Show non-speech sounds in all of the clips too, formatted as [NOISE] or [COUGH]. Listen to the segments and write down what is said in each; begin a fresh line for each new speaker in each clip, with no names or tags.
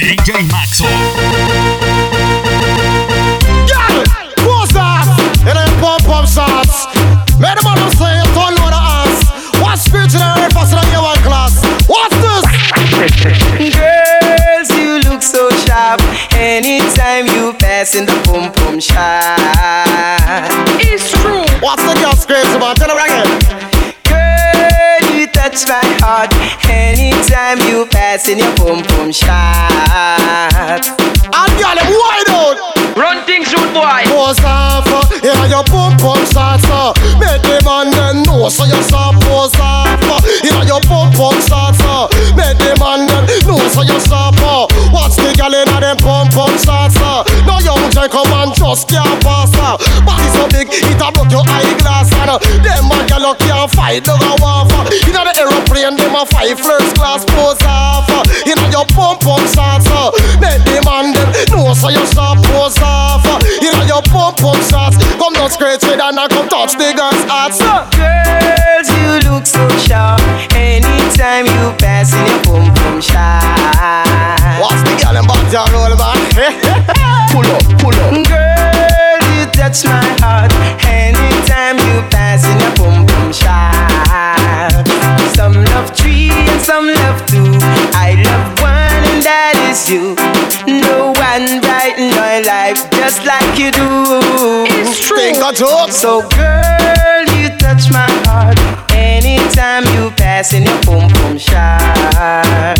DJ Maxo.
Girl, what's that? It ain't pump pump shots. Made the man say you turn load of ass. What spirit in the earth passing on your one class? What's this?
Girls, you look so sharp anytime you pass in the pum pum shop. Touch my heart anytime you pass in your pum pum shop.
And girl, them wide out.
Run things, rude boy.
Pose off, uh, yeah, your pump pump shots, uh. Make the man then know so you stop pose off, uh. Yeah, your pump pump shots, uh. Make the man then know so you stop, uh. Watch the girl in them pump pump shots, uh. No young Jack come and just can't pass, uh. Them man girl you can't fight, off, uh. You know the aeroplane, them a fight first class pose off. You know your pump pump shots, uh. Make the man then know so you stop pose off. You know your pump pump shots. Come down scratch with and I come touch the girl's heart.
Girls, you look so sharp anytime you pass in your pum pum shop.
Watch the girl and body and roll
True.
Think.
So girl, you touch my heart anytime you pass in your pum pum shop.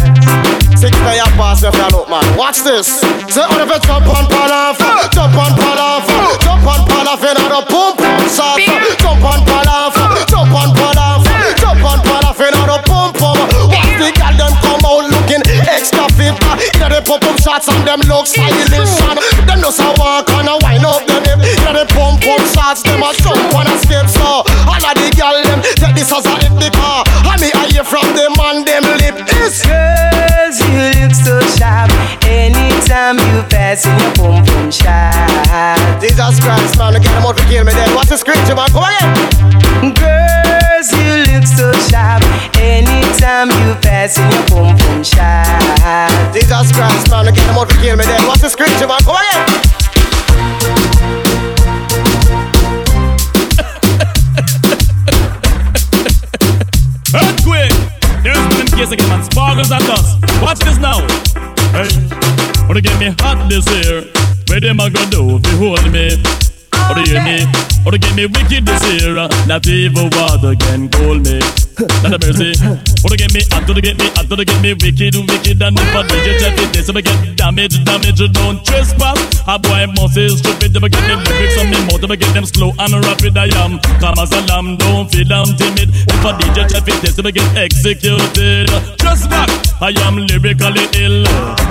Six day a pass if you look man. Watch this. Say on you jump on pal off, jump on pal off, jump on pal off in the pump pump shot. Jump on pal off, jump on pal off, jump on pal off in the pump pump. Watch the girl them come out looking extra fit. uh, In the pump pump shots and them look stylish. and Them just a walk and a wind up hip. The pump pump shots them a jump on a skip so. All of the girl them take this as a hit car.
Wanna get me hot this year? Where them a go do if you hold me? Or do you hear me? Or to get me wicked this year? Not even water can cool me. [LAUGHS] Not a mercy. To get me hot, to get me hot, to get me wicked, wicked, and if I DJ check it, this I get damage, damage, don't trespass. A boy must is stupid, I get the lyrics on me mouth, if get them slow and rapid, I am calm as a lamb, don't feel I'm timid. If I DJ check it, this I get executed. Just back, I am lyrically ill.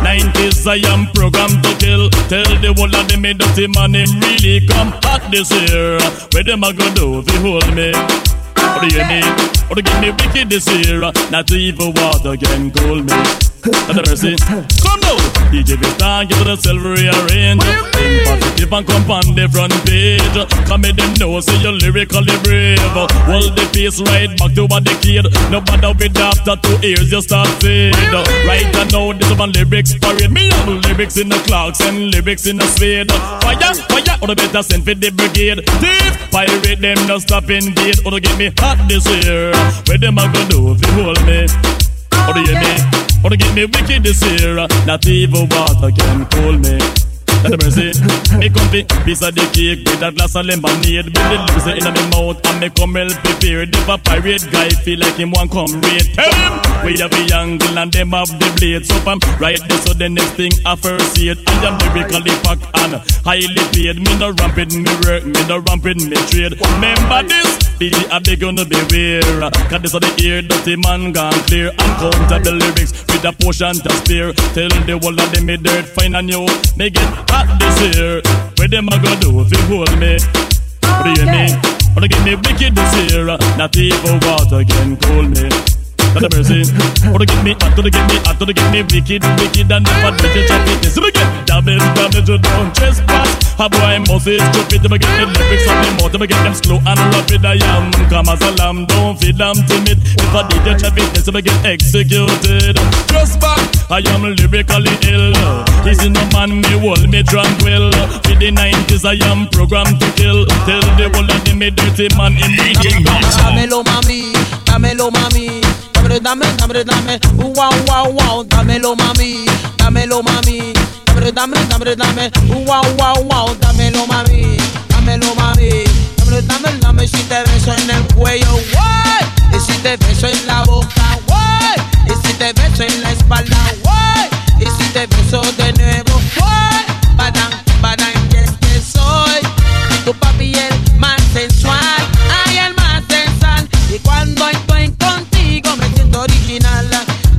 90s, I am programmed to kill. Tell the whole of them, me dirty man, him really come hot this year. Where them a go do if you hold me? Do you hear me? Or to give me wicked this year? Not even water can cool me. Not a mercy. Come now, DJ Vista, get to the silver rearrange. Think positive and come on the front page. Come in them know, say you're lyrically brave. Hold the face right back to what a decade. No matter with after two years, you start fade. Right now, this one lyrics parade. Me have lyrics in the clocks and lyrics in the spade. Fire, fire, or the better send for the brigade. Thief, pirate them, no stop invade. Or to get me hot this year. Where them a go do if you hold me? Or do you hear me? Or to get me wicked this year. Not even water can cool me. Not a mercy. Me come fi piece of the cake with a glass of lemonade. With the lips in my mouth and me come well prepared. If a pirate guy feel like him want come raid, tell him we have a angle and them have the blade. So I'm right there, so the next thing I first see it. I am lyrically packed and highly paid. Me no ramping me work, me no ramping me trade. Remember this? I beg you no beware. Cause this are the ear dirty man gone clear. Uncountable lyrics with a portion to spare. Tell the whole of them me dirt fine and you. Me get hot this year. Where them a go do if you hold me? What do you mean? Wanna get me wicked this year? Not even water can cool me. Not a mercy. To get me, oh, to get me, oh, to get me wicked, wicked, and never did you check it. So get damage, damage, you don't trespass. A boy must is stupid, to get the lyrics of me more, to get them slow and rapid. I am come as a lamb, don't feel I'm timid. If I did you check it, so I get executed. Back, I am lyrically ill. Easy no man, me hold me tranquil. For the 90s, I am programmed to kill. Tell the whole of them me dirty man in the game.
Dámelo mami, dámelo mami, dame, dame, dame, dame, wow, wow, wow, dámelo mami, dámelo mami, dame, dame, dame, dame, wow, wow, wow, dámelo mami, dámelo mami, dame, dame, dame, si te beso en el cuello, guay, y si te beso en la boca, guay, y si te beso en la espalda, original,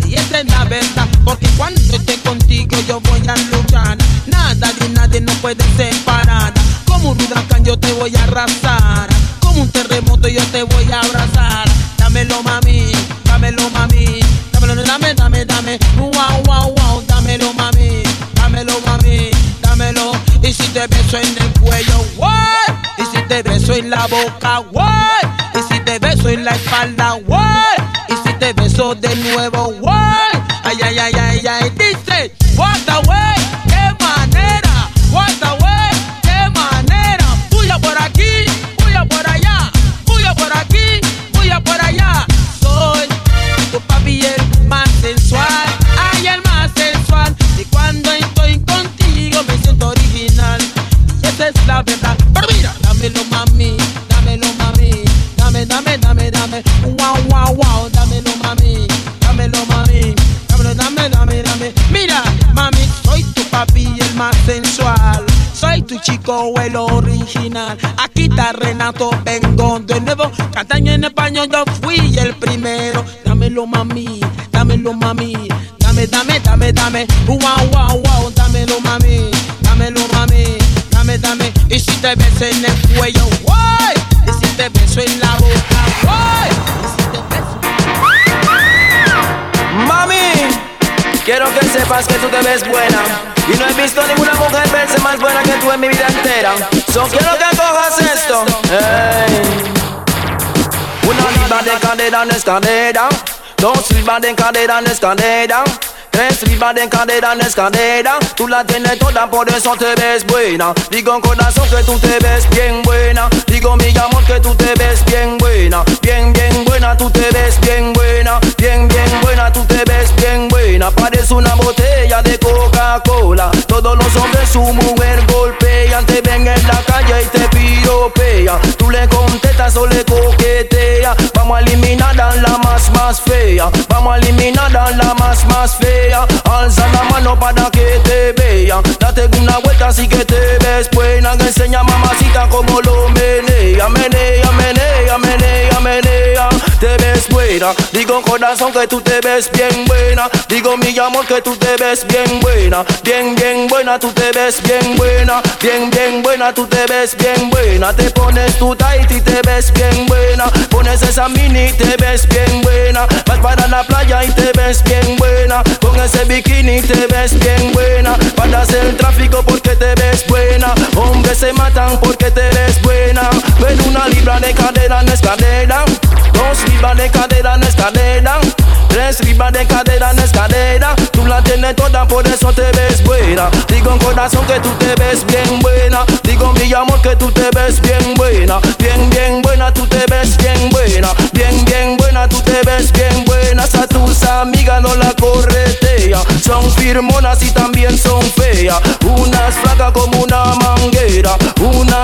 y esa es la verdad, porque cuando estoy contigo yo voy a luchar, nada ni nadie no puede separar, como un huracán yo te voy a arrasar, como un terremoto yo te voy a abrazar, dámelo mami, dámelo mami, dámelo, dame, dame, dame, wow, wow, wow, dámelo mami, dámelo mami, dámelo, y si te beso en el cuello, what? Y si te beso en la boca, what? Y si te beso en la espalda, what? Te beso de nuevo, what? Ay, ay, ay, ay, ay, dice, what the Chico el original. Aquí está Renato, vengo de nuevo. Cantaño en español, yo fui el primero. Dámelo mami, dámelo mami. Dame, dame, dame, dame. Wow, wow, wow. Dámelo mami, dámelo mami. Dame, dame. Y si te beso en el cuello, guay.
Sepas que tú te ves buena. Y no he visto ninguna mujer verse más buena que tú en mi vida entera. So quiero que cojas esto. Hey. Una libra de cadera en escalera. Dos libras de cadera en escalera. Tres libras de cadera en escalera. Tú la tienes toda, por eso te ves buena. Digo corazón que tú te ves bien buena. Digo mi amor que tú te ves bien buena. Bien, bien buena, tú te ves bien buena. Bien, bien buena, tú te ves bien buena. Parece una botella de Coca-Cola. Todos los hombres su mujer golpean. Te ven en la calle y te piropean. Tú le contestas o le coqueteas. Vamos a eliminar a la más, más fea. Vamos a eliminar a la más, más fea. Alza la mano para que te vean. Date una vuelta así que te ves buena. Que enseña mamacita como lo menea. Menea, menea, menea, menea. Te ves buena. Digo corazón que tú te ves bien buena. Digo mi amor que tú te ves bien buena. Bien, bien buena, tú te ves bien buena. Bien, bien buena, tú te ves bien buena. Te pones tu tight y te ves bien buena. Pones esa mini y te ves bien buena. Vas para la playa y te ves bien buena. Con ese bikini te ves bien buena. Paras el tráfico porque te ves buena. Hombres se matan porque te ves buena. Ven una libra de cadera no es cadera. Dos libras de cadera no es cadera. Tres libras de cadera no es cadera. Tú la tienes toda, por eso te ves buena. Digo en corazón que tú te ves bien buena. Amor que tú te ves bien buena. Bien, bien buena, tú te ves bien buena. Bien, bien buena, tú te ves bien buena. A tus amigas no la corretea. Son firmonas y también son feas. Unas flacas como una manguera.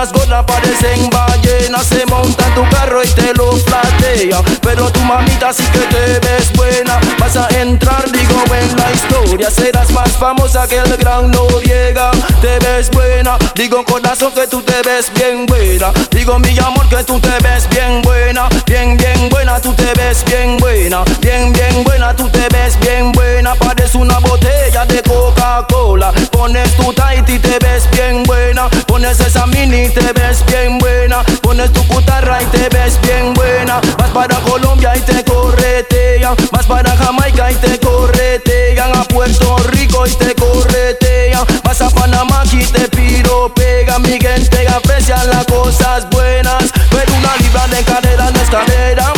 Unas gordas parecen ballenas. Se montan tu carro y te lo platea. Pero tu mamita sí que te ves buena. Vas a entrar, digo, en la historia. Serás más famosa que el gran Noriega. Te ves buena. Digo, corazón, que tú te ves bien buena. Digo, mi amor, que tú te ves bien buena. Bien, bien buena, tú te ves bien buena. Bien, bien buena, tú te ves bien buena. Parece una botella de Coca-Cola. Pones tu tight y te ves bien buena. Pones esa mini te ves bien buena. Pones tu putarra y te ves bien buena. Vas para Colombia y te corretea. corretean. Vas para Jamaica y te corretean. A Puerto Rico y te corretean. Vas a Panamá y te piropean. Mi gente aprecia las cosas buenas. Pero una libra de cadera no es cadera.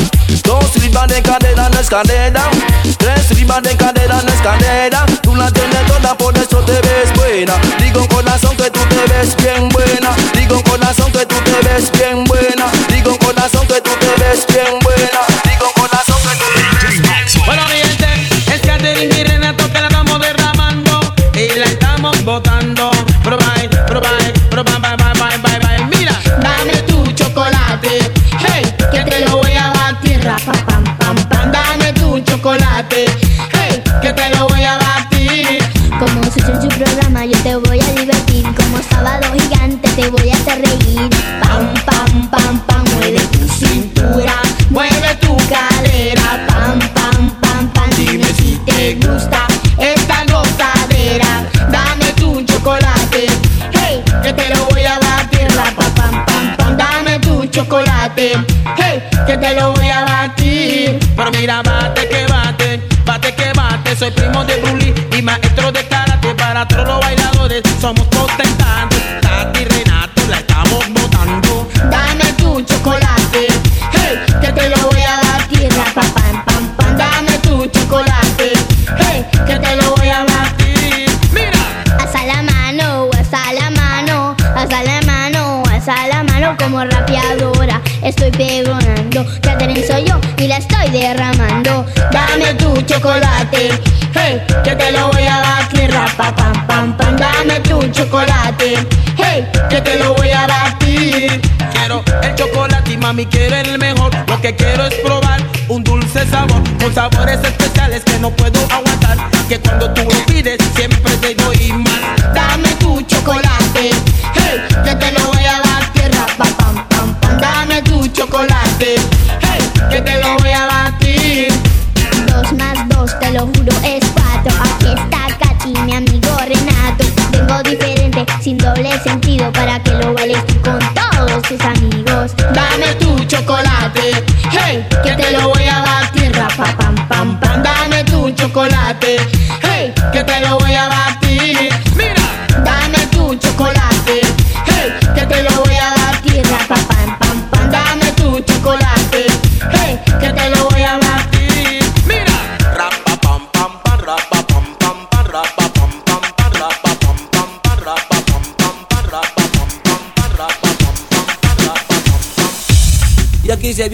Dos libras de cadera no es cadera. Tres libras de cadera no es cadera. Tú la tienes toda, por eso te ves buena. Corazón que tú te ves bien buena. Digo corazón que tú te ves bien
hacer pregonando, Catherine soy yo y la estoy derramando. Dame tu chocolate, hey, que te lo voy a batir, rapa, pam, pam, pam. Dame tu chocolate, hey, que te lo voy a batir.
quiero el chocolate y mami quiero el mejor. Lo que quiero es probar un dulce sabor con sabores especiales que no puedo aguantar. Que cuando tú lo pides siempre te doy más.
Dame tu chocolate, te lo juro, es cuatro. Aquí está Katy, mi amigo Renato. Vengo diferente, sin doble sentido, para que lo bailes con todos tus amigos.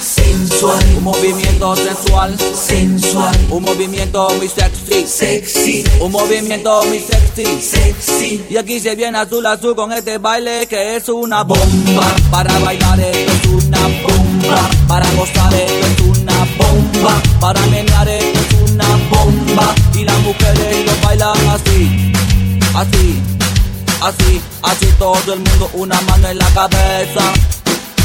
Sensual, un movimiento sensual, sensual, un movimiento muy sexy, sexy, un movimiento muy sexy, sexy. Y aquí se viene azul azul con este baile que es una bomba. Para bailar esto es una bomba, para gozar esto es una bomba, para menear esto es una bomba. Y las mujeres lo bailan así, así, así, así todo el mundo, una mano en la cabeza.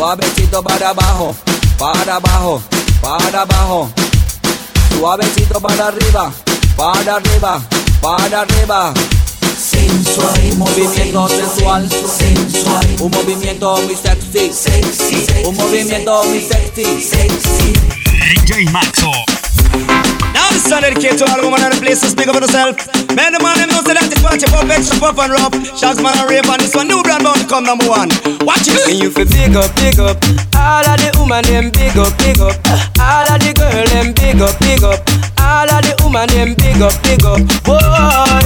Suavecito para abajo, para abajo, para abajo. Suavecito para arriba, para arriba, para arriba. Sensual, movimiento sensual, sensual, un movimiento muy sexy, sexy, un movimiento muy sexy, sexy.
DJ Maxo.
Now this song dedicated to all women in the place to speak up for yourself. Man, the man them know say that this party pop extra puff and rough. Shots man and rave on this one. New brand bound to come number one. Watch it.
And you feel big up, big up. All of the woman them big up, big up. All of the girl them big up, big up. All of the woman them big up, big up. Boy,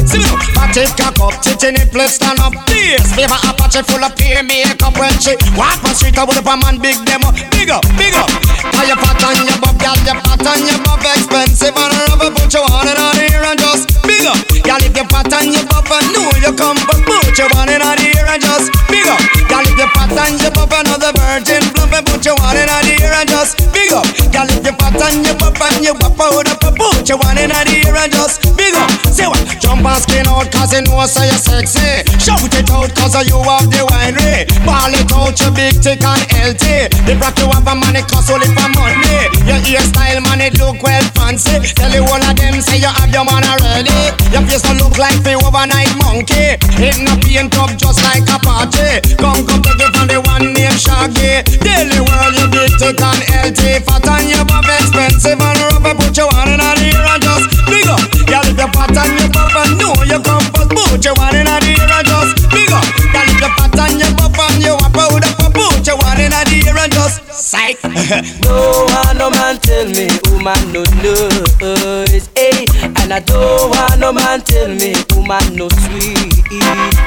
See me now. Party cock up, titty nipple stand up. This flavor Apache full of peer makeup when she walk on street with a man big demo. Big up, big up. How you fat on your butt, girl, you fat on your butt, expensive and rubber, put your one in on here and just big up. Girl, if you fat on your butt, and know you come, but put your one in on here and just big up. Girl, if you fat on your butt, another virgin plump, and put your one in on here and just big up. Girl, if you fat on your butt, and you wap out up, put your one in on here and just big up. Say what? Jump and skin out, cause you know so you're sexy. Shout it out, cause you have the winery. Ball it out, you big, thick and healthy. The rock you have a money, cost only for money. Your hairstyle, man, it look well fancy. Tell you all of them, say you have your man already. Your face don't look like the overnight monkey. It no paint up just like a party. Come, come, take it from the one named Shaggy. Daily world, you big, thick and healthy. Fat and your buff expensive and rubber. Put your one in a ear and just big up. Girl, if you're fat and your buff and know you come first, put your one in a ear and just big up. Girl, if you're fat and your buff and you a powder, put your one in a ear and just psych. [LAUGHS]
no want no man tell me woman no knows. Hey, eh? and I don't want no man tell me woman no sweet.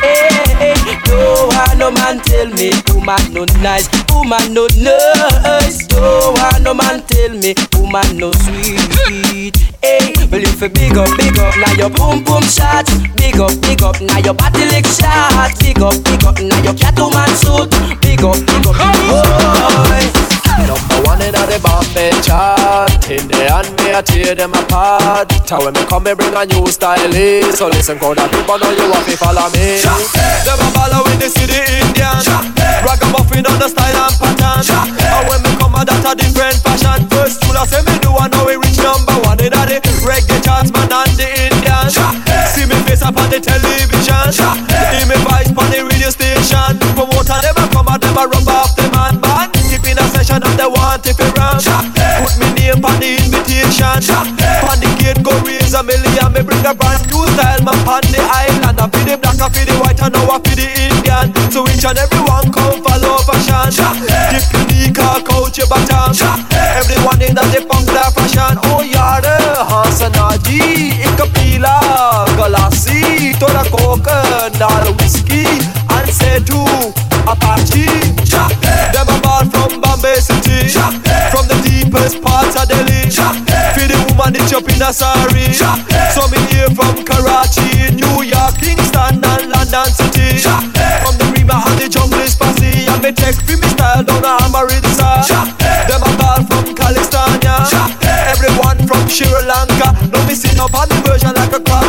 Hey, hey, don't want no man tell me woman no nice, woman no nice. Don't want no man tell me woman no sweet. Hey, well if you big up, big up, now your boom boom shot. Big up, big up, now your body lick shot. Big up, big up, now your Catwoman suit. Big up, big up, boy.
Number one in the Bombay chart. In the hand me I tear them apart. Tell when me come me bring a new style in So listen crowd of people know you want to follow me. Them a follow in the city Indian. Ragamuffin on the style and pattern. And when me come a that a different fashion. First I say me do I know we reach number one in the reggae charts man and the Indian. See me face up on the television invitation On the gate go raise a million. Me bring a brand new style man. On the island. I feel the black, I feel the white and now I feel the Indian. So each and everyone come follow fashion. Dip unique, coach your baton. Everyone in that the punk that fashion. Oh yare, Hansanaji, Ikapila Galassi, Tora Coca, Nara Whiskey And say to Apache. Them a ball from Bombay City. From the deepest parts of Delhi Feel the woman it's up in a sari So me here from Karachi, New York, Kingston and London City. From the river and the jungle is passy And me take free me style down a Amritsar Them a ball from California. Everyone from Sri Lanka Now me up on the version like a the sand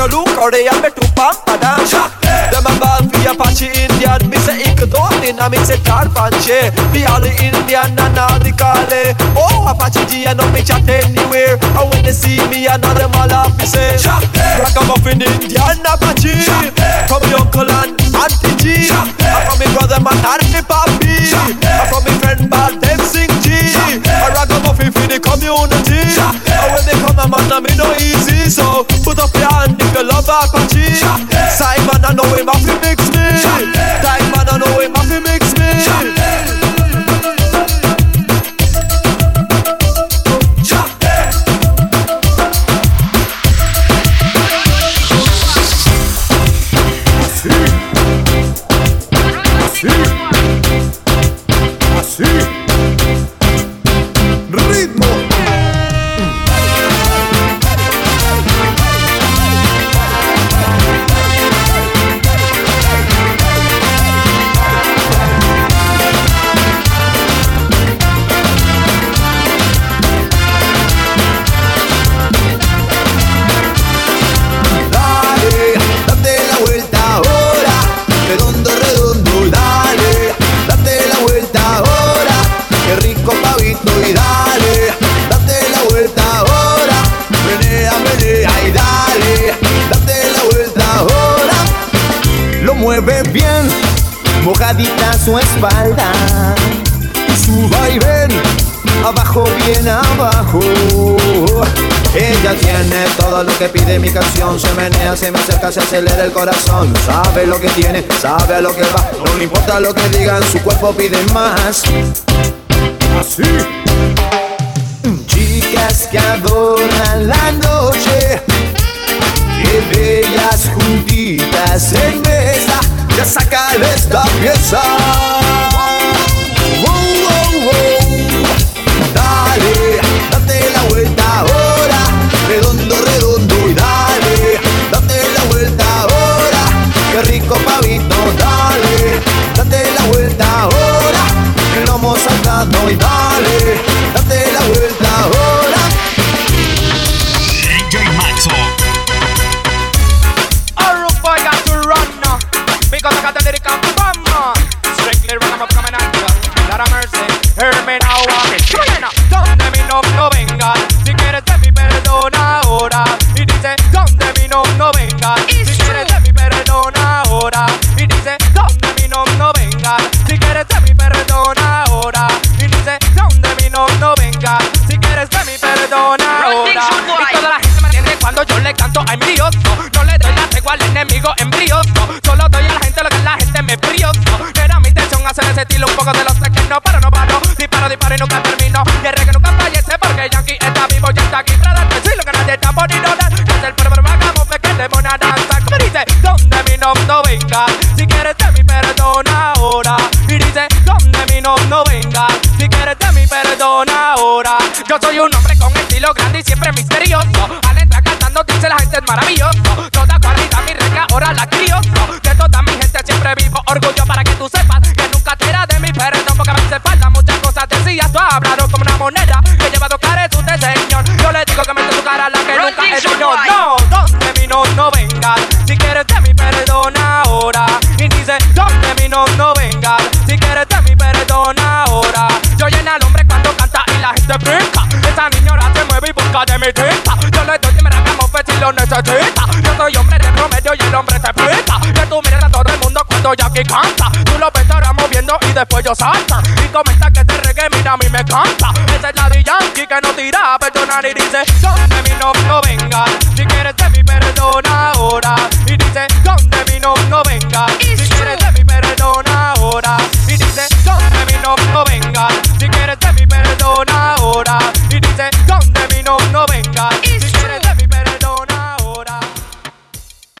Window look or they have me to pump a dance Them a ball for Apache Indian. Me say ik don't in a me say car panche Me all the Indian and all the Kale Oh Apache G I know me chat anywhere. And when they see me I know them all have to say. Ragamuffin Indian Apache. From me uncle and auntie G. And from me brother man and me papi And from me friend bad them sing G. A ragamuffin for the community. And when they come a man I me no easy if you
Ella tiene todo lo que pide mi canción. Se menea, se me acerca, se acelera el corazón. Sabe lo que tiene, sabe a lo que va. No le importa lo que digan, su cuerpo pide más. Así. Chicas que adoran la noche. Y bellas juntitas en mesa. Ya saca esta pieza. doi dale, date la vuelta
un poco de los que no paro, no paro. Disparo, disparo y nunca termino. Y el reggae nunca mi tinta Yo le doy y me la camufla si lo necesita. Yo soy hombre de promedio y el hombre se pinta Que tú mires a todo el mundo cuando Jackie canta. Tú lo ves ahora moviendo y después yo salta. Y comenta que te reggae, mira a mí me canta Esa es la de Yankee que no tira a perdonar Y dice, donde mi no, venga Si quieres de mi perdona ahora Y dice, donde mi no, venga